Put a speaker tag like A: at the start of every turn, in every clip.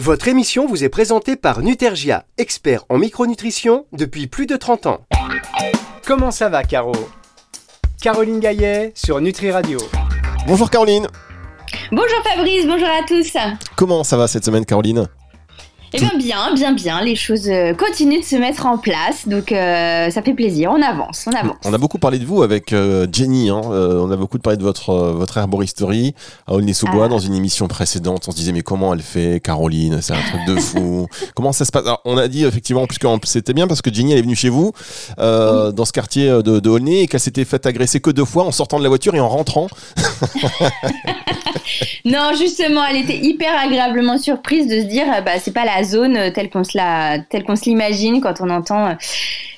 A: Votre émission vous est présentée par Nutergia, expert en micronutrition depuis plus de 30 ans.
B: Comment ça va, Caro? Caroline Gaillet sur Nutri Radio.
C: Bonjour Caroline.
D: Bonjour Fabrice, bonjour à tous.
C: Comment ça va cette semaine, Caroline?
D: Eh bien, bien, bien, bien. Les choses euh, continuent de se mettre en place, donc euh, ça fait plaisir. On avance, on avance.
C: On a beaucoup parlé de vous avec euh, Jenny. Hein. on a beaucoup parlé de votre votre herboristerie à Aulnay-sous-Bois ah. dans une émission précédente. On se disait mais comment elle fait, Caroline C'est un truc de fou. comment ça se passe? On a dit effectivement puisque c'était bien parce que Jenny elle est venue chez vous dans ce quartier de, de Aulnay et qu'elle s'était faite agresser que deux fois en sortant de la voiture et en rentrant.
D: non, justement, elle était hyper agréablement surprise de se dire bah c'est pas la zone euh, telle qu'on se l'imagine quand on entend euh,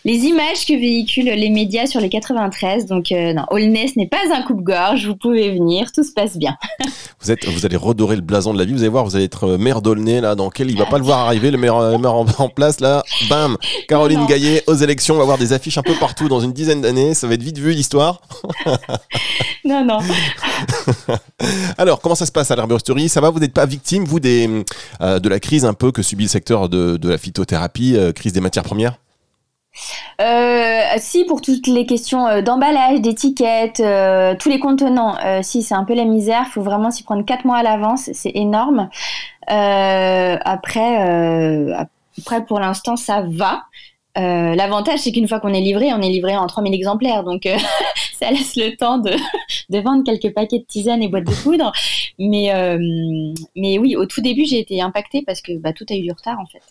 D: les images que véhiculent les médias sur les 93. Donc euh, non, Aulnay, n'est pas un coupe-gorge. Vous pouvez venir, tout se passe bien.
C: vous êtes, vous allez redorer le blason de la vie. Vous allez voir, vous allez être maire d'Aulnay là, dans quel il va pas le voir arriver, le maire, en, place là. Bam, Caroline Gaillet aux élections. On va avoir des affiches un peu partout dans une dizaine d'années. Ça va être vite vu l'histoire.
D: non non.
C: Alors comment ça se passe à l'herboristerie? Ça va Vous n'êtes pas victime vous des de la crise un peu que subit le secteur de, la phytothérapie, euh, crise des matières premières?
D: Euh, si pour toutes les questions euh, d'emballage, d'étiquette, tous les contenants, si c'est un peu la misère, faut vraiment s'y prendre 4 mois à l'avance, c'est énorme. après, après pour l'instant ça va. L'avantage c'est qu'une fois qu'on est livré, on est livré en 3000 exemplaires, donc ça laisse le temps de, vendre quelques paquets de tisane et boîtes de poudre. Mais, euh, mais oui, au tout début, j'ai été impactée parce que bah, tout a eu du retard en fait.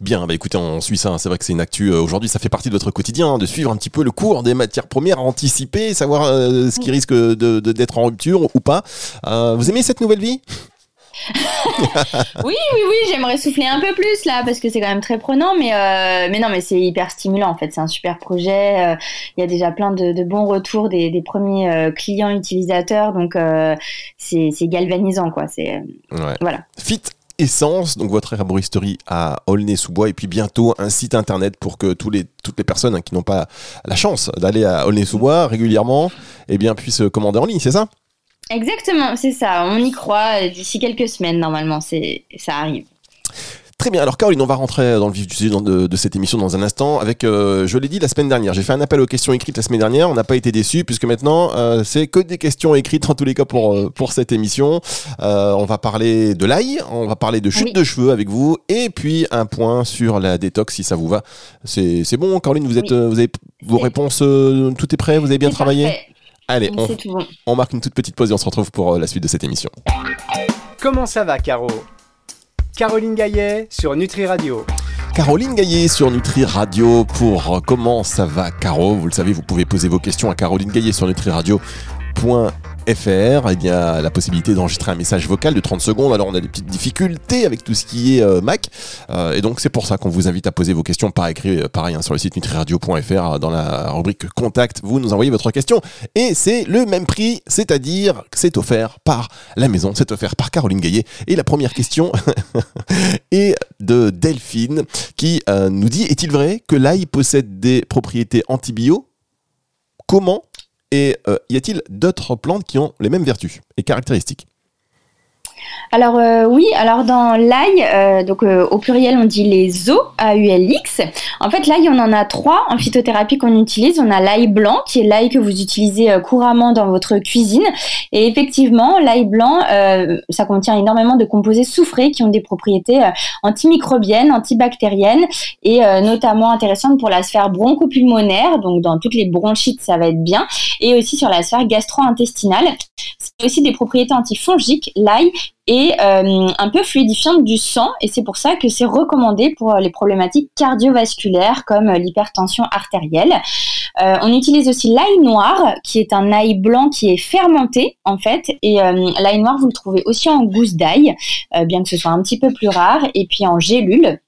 C: Bien, bah écoutez, on suit ça. Hein. C'est vrai que c'est une actu. Euh, aujourd'hui, ça fait partie de votre quotidien, hein, de suivre un petit peu le cours des matières premières, anticiper, savoir euh, ce qui risque d'être de, d'être en rupture ou pas. vous aimez cette nouvelle vie?
D: Oui, oui, oui, j'aimerais souffler un peu plus là parce que c'est quand même très prenant, mais, euh, mais non, mais c'est hyper stimulant en fait. C'est un super projet. Euh, il y a déjà plein de, bons retours des, premiers euh, clients utilisateurs, donc c'est galvanisant quoi. C'est voilà.
C: Fit Essence, donc votre herboristerie à Aulnay-sous-Bois, et puis bientôt un site internet pour que tous les, toutes les personnes hein, qui n'ont pas la chance d'aller à Aulnay-sous-Bois régulièrement, eh bien, puissent commander en ligne, c'est ça?
D: Exactement, c'est ça. On y croit. D'ici quelques semaines, normalement, ça arrive.
C: Très bien. Alors Caroline, on va rentrer dans le vif du sujet de, cette émission dans un instant. Avec, euh, je l'ai dit la semaine dernière, j'ai fait un appel aux questions écrites la semaine dernière. On n'a pas été déçus puisque maintenant euh, c'est que des questions écrites en tous les cas pour euh, pour cette émission. on va parler de l'ail, on va parler de chute de cheveux avec vous et puis un point sur la détox si ça vous va. C'est bon, Caroline, vous êtes vous avez vos réponses, tout est prêt, vous avez bien travaillé? Allez, on, marque une toute petite pause et on se retrouve pour la suite de cette émission.
B: Comment ça va, Caro? Caroline Gaillet sur Nutri Radio.
C: Caroline Gaillet sur Nutri Radio pour euh, Comment ça va, Caro? Vous le savez, vous pouvez poser vos questions à Caroline Gaillet sur Nutri Radio fr, il y a la possibilité d'enregistrer un message vocal de 30 secondes. Alors on a des petites difficultés avec tout ce qui est euh, Mac. Euh, et donc c'est pour ça qu'on vous invite à poser vos questions par écrit, euh, pareil, hein, sur le site nutriradio.fr, dans la rubrique contact, vous nous envoyez votre question. Et c'est le même prix, c'est-à-dire que c'est offert par la maison, c'est offert par Caroline Gaillet. Et la première question est de Delphine qui nous dit, est-il vrai que l'ail possède des propriétés antibio? Comment et euh, y a-t-il d'autres plantes qui ont les mêmes vertus et caractéristiques?
D: Alors euh, oui, alors dans l'ail, euh, donc euh, au pluriel on dit les O, A-U-L-X. En fait l'ail on en a trois en phytothérapie qu'on utilise. On a l'ail blanc qui est l'ail que vous utilisez couramment dans votre cuisine. Et effectivement l'ail blanc, ça contient énormément de composés soufrés qui ont des propriétés antimicrobiennes, antibactériennes et notamment intéressantes pour la sphère bronchopulmonaire. Donc dans toutes les bronchites ça va être bien. Et aussi sur la sphère gastro-intestinale. C'est aussi des propriétés antifongiques, l'ail, et euh, un peu fluidifiante du sang. Et c'est pour ça que c'est recommandé pour les problématiques cardiovasculaires comme l'hypertension artérielle. Euh, on utilise aussi l'ail noir, qui est un ail blanc qui est fermenté en fait. Et euh, l'ail noir, vous le trouvez aussi en gousse d'ail, bien que ce soit un petit peu plus rare, et puis en gélule.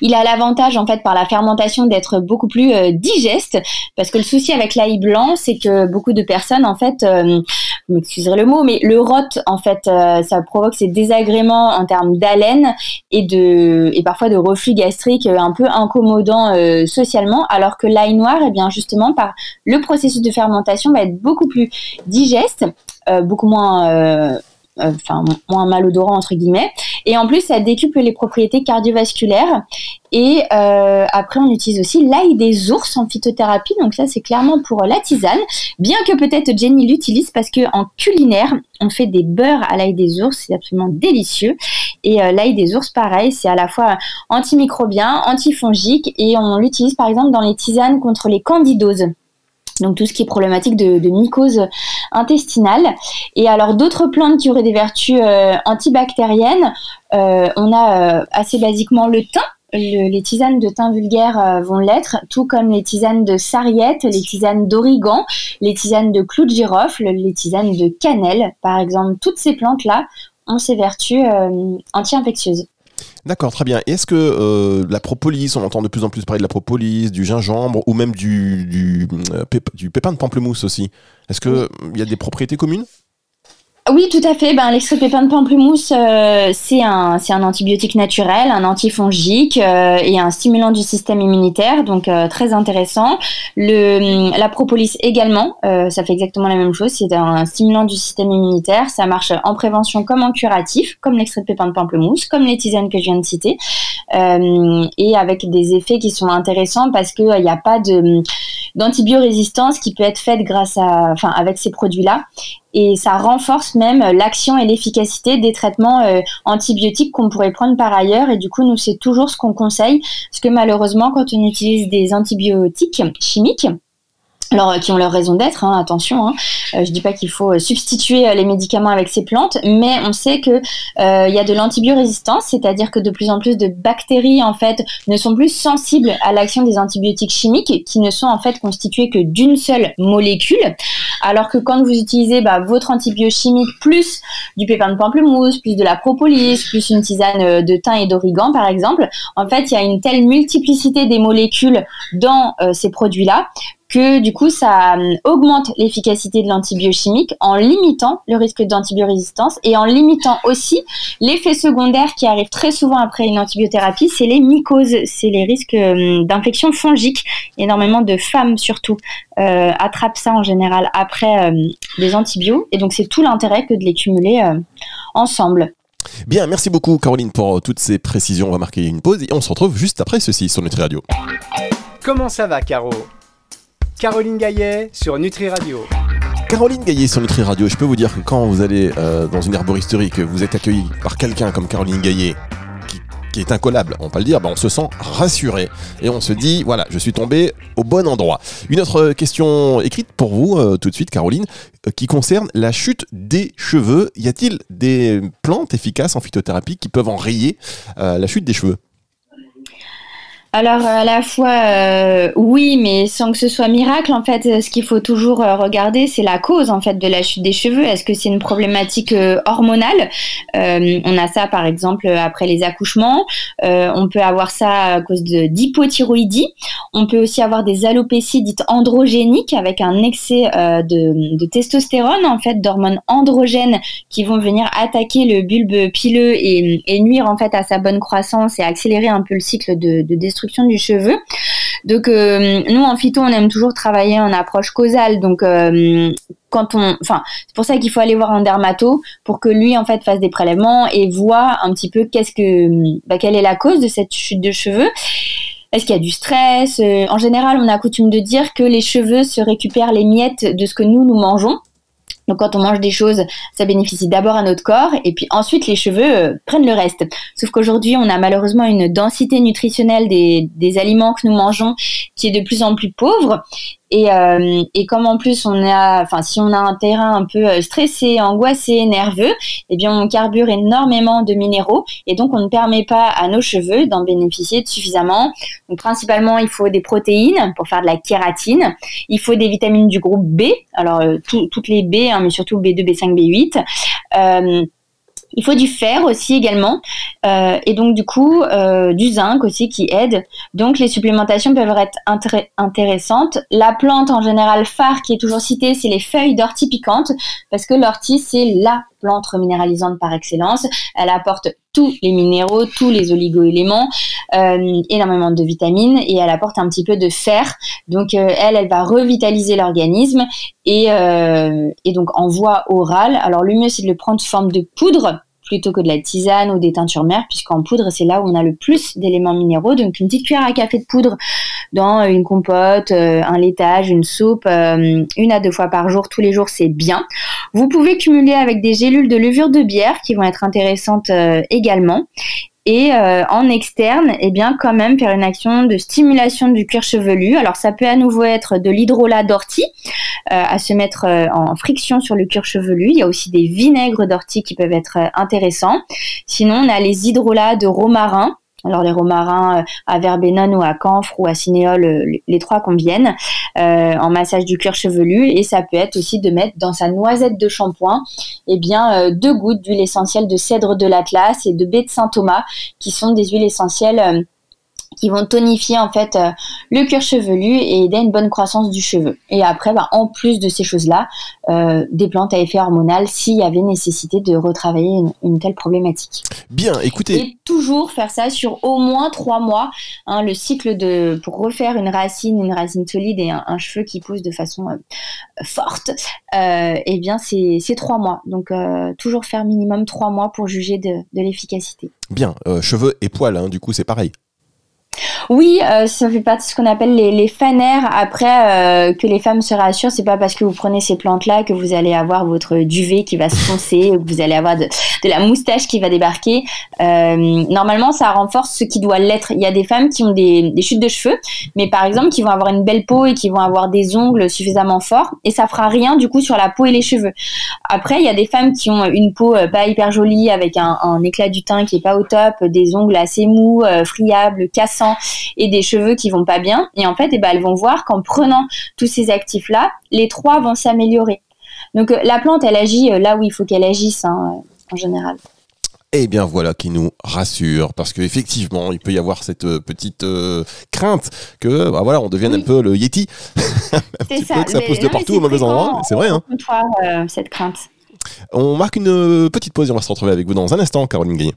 D: Il a l'avantage en fait par la fermentation d'être beaucoup plus euh, digeste. Parce que le souci avec l'ail blanc c'est que beaucoup de personnes en fait euh, vous m'excuserez le mot mais le rot en fait euh, ça provoque ces désagréments en termes d'haleine et de et parfois de reflux gastrique un peu incommodant socialement. Alors que l'ail noir eh bien justement par le processus de fermentation va être beaucoup plus digeste beaucoup moins enfin moins malodorant entre guillemets. Et en plus, ça décuple les propriétés cardiovasculaires. Et après, on utilise aussi l'ail des ours en phytothérapie. Donc ça, c'est clairement pour la tisane. Bien que peut-être Jenny l'utilise parce que en culinaire, on fait des beurres à l'ail des ours. C'est absolument délicieux. Et l'ail des ours, pareil, c'est à la fois antimicrobien, antifongique, et on l'utilise par exemple dans les tisanes contre les candidoses donc tout ce qui est problématique de, mycose intestinale. Et alors d'autres plantes qui auraient des vertus euh, antibactériennes, euh, on a euh, assez basiquement le thym. les tisanes de thym vulgaire vont l'être, tout comme les tisanes de sarriette, les tisanes d'origan, les tisanes de clou de girofle, les tisanes de cannelle, par exemple. Toutes ces plantes-là ont ces vertus anti-infectieuses.
C: D'accord, très bien. Est-ce que euh, la propolis, on entend de plus en plus parler de la propolis, du gingembre ou même du, du, euh, du pépin de pamplemousse aussi? Est-ce qu'il y a des propriétés communes?
D: Oui, tout à fait. Ben, l'extrait de pépin de pamplemousse, euh, c'est un, un antibiotique naturel, un antifongique euh, et un stimulant du système immunitaire, donc euh, très intéressant. Le, la propolis également, ça fait exactement la même chose. C'est un stimulant du système immunitaire. Ça marche en prévention comme en curatif, comme l'extrait de pépin de pamplemousse, comme les tisanes que je viens de citer, et avec des effets qui sont intéressants parce qu'il n'y a pas de d'antibiorésistance qui peut être faite grâce à, enfin, avec ces produits-là et ça renforce même l'action et l'efficacité des traitements euh, antibiotiques qu'on pourrait prendre par ailleurs. Et du coup, nous, c'est toujours ce qu'on conseille, parce que malheureusement, quand on utilise des antibiotiques chimiques, alors euh, qui ont leur raison d'être, hein, attention. Hein. Euh, je dis pas qu'il faut euh, substituer les médicaments avec ces plantes, mais on sait que il y a de l'antibiorésistance, c'est-à-dire que de plus en plus de bactéries en fait ne sont plus sensibles à l'action des antibiotiques chimiques, qui ne sont en fait constitués que d'une seule molécule. Alors que quand vous utilisez bah, votre antibiochimique plus du pépin de pamplemousse, plus de la propolis, plus une tisane de thym et d'origan par exemple, en fait il y a une telle multiplicité des molécules dans ces produits-là que du coup ça euh, augmente l'efficacité de l'antibiochimique en limitant le risque d'antibiorésistance et en limitant aussi l'effet secondaire qui arrive très souvent après une antibiothérapie, c'est les mycoses, c'est les risques euh, d'infection fongique. Énormément de femmes surtout euh, attrapent ça en général après les antibiotiques et donc c'est tout l'intérêt que de les cumuler ensemble.
C: Bien, merci beaucoup Caroline pour toutes ces précisions. On va marquer une pause et on se retrouve juste après ceci sur Nutri Radio.
B: Comment ça va Caro? Caroline Gaillet sur Nutri Radio.
C: Caroline Gaillet sur Nutri Radio, je peux vous dire que quand vous allez euh, dans une herboristerie, que vous êtes accueilli par quelqu'un comme Caroline Gaillet, qui, est incollable, on peut le dire, ben on se sent rassuré et on se dit voilà, je suis tombé au bon endroit. Une autre question écrite pour vous euh, tout de suite, Caroline, euh, qui concerne la chute des cheveux. Y a-t-il des plantes efficaces en phytothérapie qui peuvent enrayer la chute des cheveux?
D: Alors à la fois euh, oui, mais sans que ce soit miracle, en fait, ce qu'il faut toujours euh, regarder, c'est la cause en fait de la chute des cheveux. Est-ce que c'est une problématique euh, hormonale? On a ça par exemple après les accouchements. on peut avoir ça à cause de d'hypothyroïdie. On peut aussi avoir des alopécies dites androgéniques avec un excès de, testostérone en fait, d'hormones androgènes qui vont venir attaquer le bulbe pileux et, nuire en fait à sa bonne croissance et accélérer un peu le cycle de destruction du cheveu. Donc euh, nous en phyto on aime toujours travailler en approche causale. Donc euh, quand on, enfin c'est pour ça qu'il faut aller voir un dermato pour que lui en fait fasse des prélèvements et voit un petit peu qu'est-ce que, bah, quelle est la cause de cette chute de cheveux. Est-ce qu'il y a du stress? Euh, En général, on a coutume de dire que les cheveux se récupèrent les miettes de ce que nous nous mangeons. Donc quand on mange des choses, ça bénéficie d'abord à notre corps et puis ensuite les cheveux euh, prennent le reste. Sauf qu'aujourd'hui, on a malheureusement une densité nutritionnelle des, des aliments que nous mangeons qui est de plus en plus pauvre et, euh, et comme en plus on a, enfin si on a un terrain un peu euh, stressé, angoissé, nerveux, eh bien on carbure énormément de minéraux et donc on ne permet pas à nos cheveux d'en bénéficier suffisamment. Donc principalement il faut des protéines pour faire de la kératine, il faut des vitamines du groupe B, alors euh, toutes les B, hein, mais surtout B2, B5, B8. Euh, il faut du fer aussi également, euh, et donc du coup euh, du zinc aussi qui aide. Donc les supplémentations peuvent être intéressantes. La plante en général phare qui est toujours citée, c'est les feuilles d'ortie piquante, parce que l'ortie c'est la plante minéralisante par excellence. Elle apporte tous les minéraux, tous les oligo-éléments, euh, énormément de vitamines et elle apporte un petit peu de fer. Donc euh, elle, elle va revitaliser l'organisme et, euh, et donc en voie orale. Alors le mieux c'est de le prendre sous forme de poudre plutôt que de la tisane ou des teintures mères, puisqu'en poudre, c'est là où on a le plus d'éléments minéraux. Donc une petite cuillère à café de poudre dans une compote, euh, un laitage, une soupe, euh, une à deux fois par jour, tous les jours, c'est bien. Vous pouvez cumuler avec des gélules de levure de bière qui vont être intéressantes euh, également et euh, en externe, eh bien quand même faire une action de stimulation du cuir chevelu. Alors ça peut à nouveau être de l'hydrolat d'ortie euh, à se mettre euh, en friction sur le cuir chevelu. Il y a aussi des vinaigres d'ortie qui peuvent être intéressants. Sinon, on a les hydrolats de romarin alors les romarins euh, à verbenone ou à camphre ou à cinéole, euh, les trois conviennent euh, en massage du cuir chevelu. Et ça peut être aussi de mettre dans sa noisette de shampoing eh bien deux gouttes d'huile essentielle de cèdre de l'Atlas et de baie de Saint Thomas qui sont des huiles essentielles qui vont tonifier en fait le cuir chevelu et aider à une bonne croissance du cheveu. Et après, bah, en plus de ces choses-là, euh, des plantes à effet hormonal s'il y avait nécessité de retravailler une, telle problématique.
C: Bien, écoutez.
D: Et toujours faire ça sur au moins trois mois. Hein, le cycle de pour refaire une racine, une racine solide et un, cheveu qui pousse de façon euh, forte, eh bien c'est trois mois. Donc toujours faire minimum trois mois pour juger de, de l'efficacité.
C: Bien, cheveux et poils, hein, du coup c'est pareil.
D: Oui, euh, ça fait partie de ce qu'on appelle les, les fanères. Après, euh, que les femmes se rassurent, c'est pas parce que vous prenez ces plantes-là que vous allez avoir votre duvet qui va se foncer, ou que vous allez avoir de, la moustache qui va débarquer. Euh, normalement, ça renforce ce qui doit l'être. Il y a des femmes qui ont des, chutes de cheveux, mais par exemple, qui vont avoir une belle peau et qui vont avoir des ongles suffisamment forts, et ça fera rien du coup sur la peau et les cheveux. Après, il y a des femmes qui ont une peau pas hyper jolie, avec un, un éclat du teint qui est pas au top, des ongles assez mous, friables, cassants et des cheveux qui vont pas bien. Et en fait, eh ben, elles vont voir qu'en prenant tous ces actifs-là, les trois vont s'améliorer. Donc euh, la plante, elle agit euh, là où il faut qu'elle agisse hein, euh, en général.
C: Eh bien voilà qui nous rassure parce qu'effectivement il peut y avoir cette petite crainte que bah, voilà on devienne un peu le Yeti
D: c'est ça,
C: que ça pousse de partout au mauvais endroit c'est vrai hein.
D: cette crainte
C: on marque une petite pause et on va se retrouver avec vous dans un instant Caroline Gagné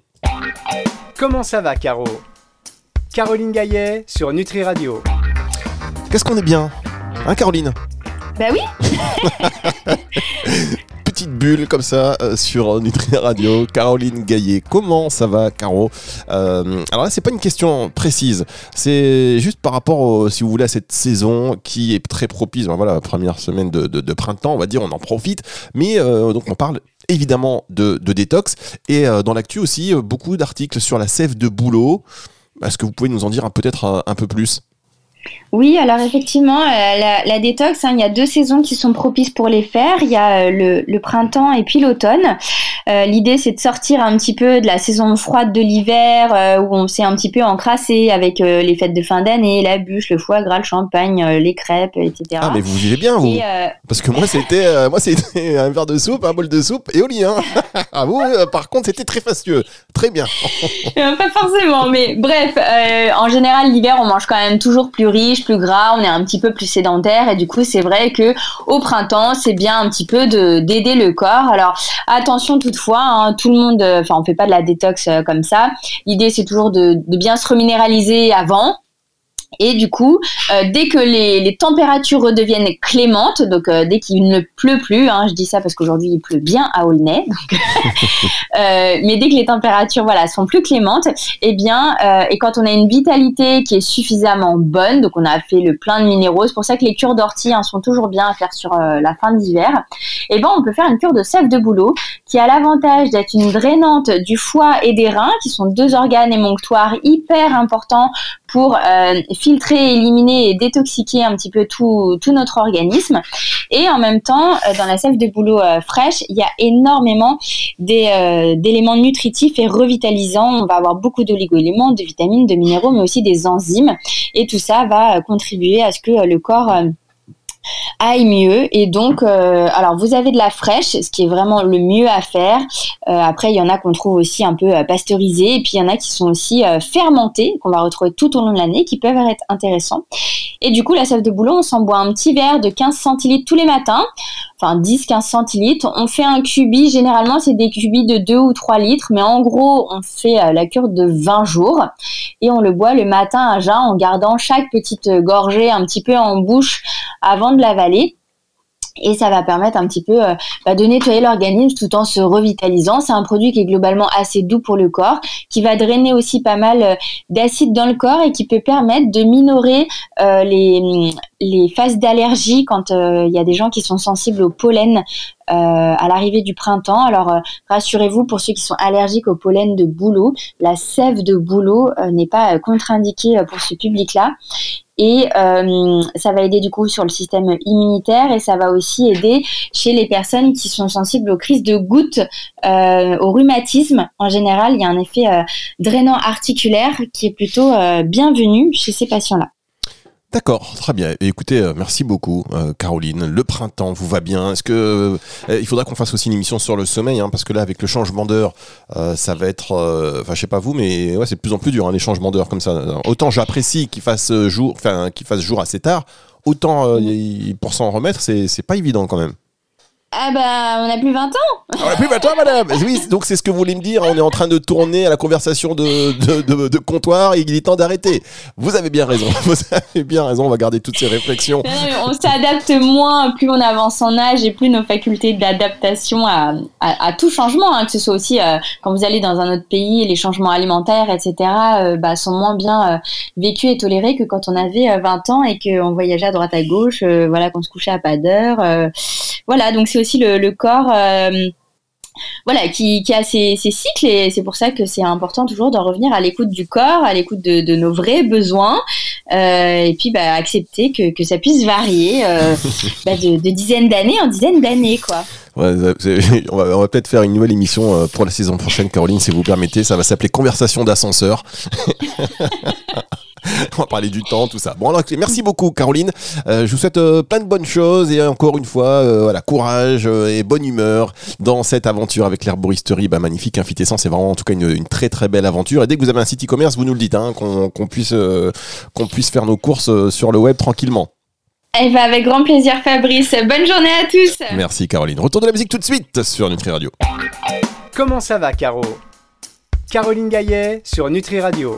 B: comment ça va Caro? Caroline Gaillet sur Nutri Radio.
C: Qu'est-ce qu'on est bien Hein Caroline?
D: Bah oui
C: Petite bulle comme ça euh, sur Nutri Radio. Caroline Gaillet, comment ça va Caro? Euh, Alors là c'est pas une question précise, c'est juste par rapport si vous voulez à cette saison qui est très propice. Ben voilà, première semaine de, printemps, on va dire, on en profite. Mais euh, donc on parle évidemment de, de détox et dans l'actu aussi beaucoup d'articles sur la sève de bouleau. Est-ce que vous pouvez nous en dire peut-être un, peu plus?
D: Oui, alors effectivement, euh, la, détox, hein, il y a deux saisons qui sont propices pour les faire. Il y a euh, le, printemps et puis l'automne. Euh, l'idée, c'est de sortir un petit peu de la saison froide de l'hiver, où on s'est un petit peu encrassé avec les fêtes de fin d'année, la bûche, le foie gras, le champagne, les crêpes, etc.
C: Ah, mais vous vivez bien, vous Parce que moi, c'était moi c'était un verre de soupe, un bol de soupe et au lit. Hein. ah, vous, par contre, c'était très fastueux. Très bien.
D: Pas forcément, mais bref, en général, l'hiver, on mange quand même toujours plus riche, plus gras, on est un petit peu plus sédentaire et du coup c'est vrai que au printemps c'est bien un petit peu de d'aider le corps. Alors attention toutefois, hein, tout le monde, enfin on fait pas de la détox euh, comme ça. L'idée c'est toujours de, de bien se reminéraliser avant et du coup, euh, dès que les, températures redeviennent clémentes, donc euh, dès qu'il ne pleut plus, hein, je dis ça parce qu'aujourd'hui il pleut bien à Aulnay, euh, mais dès que les températures voilà sont plus clémentes, et eh bien, et quand on a une vitalité qui est suffisamment bonne, donc on a fait le plein de minéraux, c'est pour ça que les cures d'ortie hein, sont toujours bien à faire sur la fin d'hiver. Et eh ben, on peut faire une cure de sève de bouleau qui a l'avantage d'être une drainante du foie et des reins, qui sont deux organes émonctoires hyper importants pour filtrer, éliminer et détoxiquer un petit peu tout, tout notre organisme. Et en même temps, euh, dans la sève de bouleau euh, fraîche, il y a énormément euh, d'éléments nutritifs et revitalisants. On va avoir beaucoup d'oligo-éléments, de vitamines, de minéraux, mais aussi des enzymes. Et tout ça va contribuer à ce que le corps aille mieux. Et donc, euh, alors vous avez de la fraîche, ce qui est vraiment le mieux à faire. Euh, après, il y en a qu'on trouve aussi un peu pasteurisés, et puis il y en a qui sont aussi fermentés, qu'on va retrouver tout au long de l'année, qui peuvent être intéressants. Et du coup, la sève de boulot, on s'en boit un petit verre de 15 centilitres tous les matins, enfin 10-15 centilitres. On fait un cubi, généralement c'est des cubis de 2 ou 3 litres, mais en gros, on fait la cure de 20 jours et on le boit le matin à jeun en gardant chaque petite gorgée un petit peu en bouche avant de l'avaler et ça va permettre un petit peu euh, bah, de nettoyer l'organisme tout en se revitalisant. C'est un produit qui est globalement assez doux pour le corps, qui va drainer aussi pas mal euh, d'acide dans le corps et qui peut permettre de minorer euh, les, les phases d'allergie quand il y a des gens qui sont sensibles au pollen à l'arrivée du printemps. Alors rassurez-vous pour ceux qui sont allergiques au pollen de bouleau, la sève de bouleau n'est pas contre-indiquée pour ce public-là et euh, ça va aider du coup sur le système immunitaire et ça va aussi aider chez les personnes qui sont sensibles aux crises de gouttes, euh, au rhumatisme. En général, il y a un effet euh, drainant articulaire qui est plutôt bienvenu chez ces patients-là.
C: D'accord, très bien. écoutez, euh, merci beaucoup, euh, Caroline. Le printemps vous va bien? Est-ce que euh, il faudra qu'on fasse aussi une émission sur le sommeil, hein, parce que là, avec le changement d'heure, ça va être, enfin, je sais pas vous, mais ouais, c'est de plus en plus dur hein, les changements d'heure comme ça. Autant j'apprécie qu'il fasse jour, enfin, qu'il fasse jour assez tard, autant pour s'en remettre, c'est pas évident quand même.
D: Ah bah, on n'a plus 20 ans
C: On n'a plus 20 ans, madame Oui, donc c'est ce que vous voulez me dire. On est en train de tourner à la conversation de, de, de, comptoir et il est temps d'arrêter. Vous avez bien raison. Vous avez bien raison. On va garder toutes ces réflexions.
D: on s'adapte moins plus on avance en âge et plus nos facultés d'adaptation à, à, tout changement, hein, que ce soit aussi euh, quand vous allez dans un autre pays, les changements alimentaires, etc., euh, bah, sont moins bien euh, vécus et tolérés que quand on avait 20 ans et qu'on voyageait à droite à gauche, voilà, qu'on se couchait à pas d'heure. voilà, donc c'est aussi le, corps euh, voilà, qui, a ses, cycles et c'est pour ça que c'est important toujours de revenir à l'écoute du corps, à l'écoute de, nos vrais besoins euh, et puis bah, accepter que, ça puisse varier euh, bah, de, dizaines d'années en dizaines d'années quoi.
C: on va, peut-être faire une nouvelle émission pour la saison prochaine, Caroline, si vous permettez. Ça va s'appeler Conversation d'ascenseur. on va parler du temps, tout ça. Bon, alors, merci beaucoup, Caroline. Euh, je vous souhaite euh, plein de bonnes choses et encore une fois, euh, voilà, courage et bonne humeur dans cette aventure avec l'herboristerie. Bah, magnifique, Infitescent, c'est vraiment en tout cas une, très très belle aventure. Et dès que vous avez un site e-commerce, vous nous le dites, hein, qu'on puisse, qu'on puisse faire nos courses sur le web tranquillement.
D: Eh ben avec grand plaisir, Fabrice. Bonne journée à tous.
C: Merci, Caroline. Retour de la musique tout de suite sur Nutri Radio.
B: Comment ça va, Caro? Caroline Gaillet sur Nutri Radio.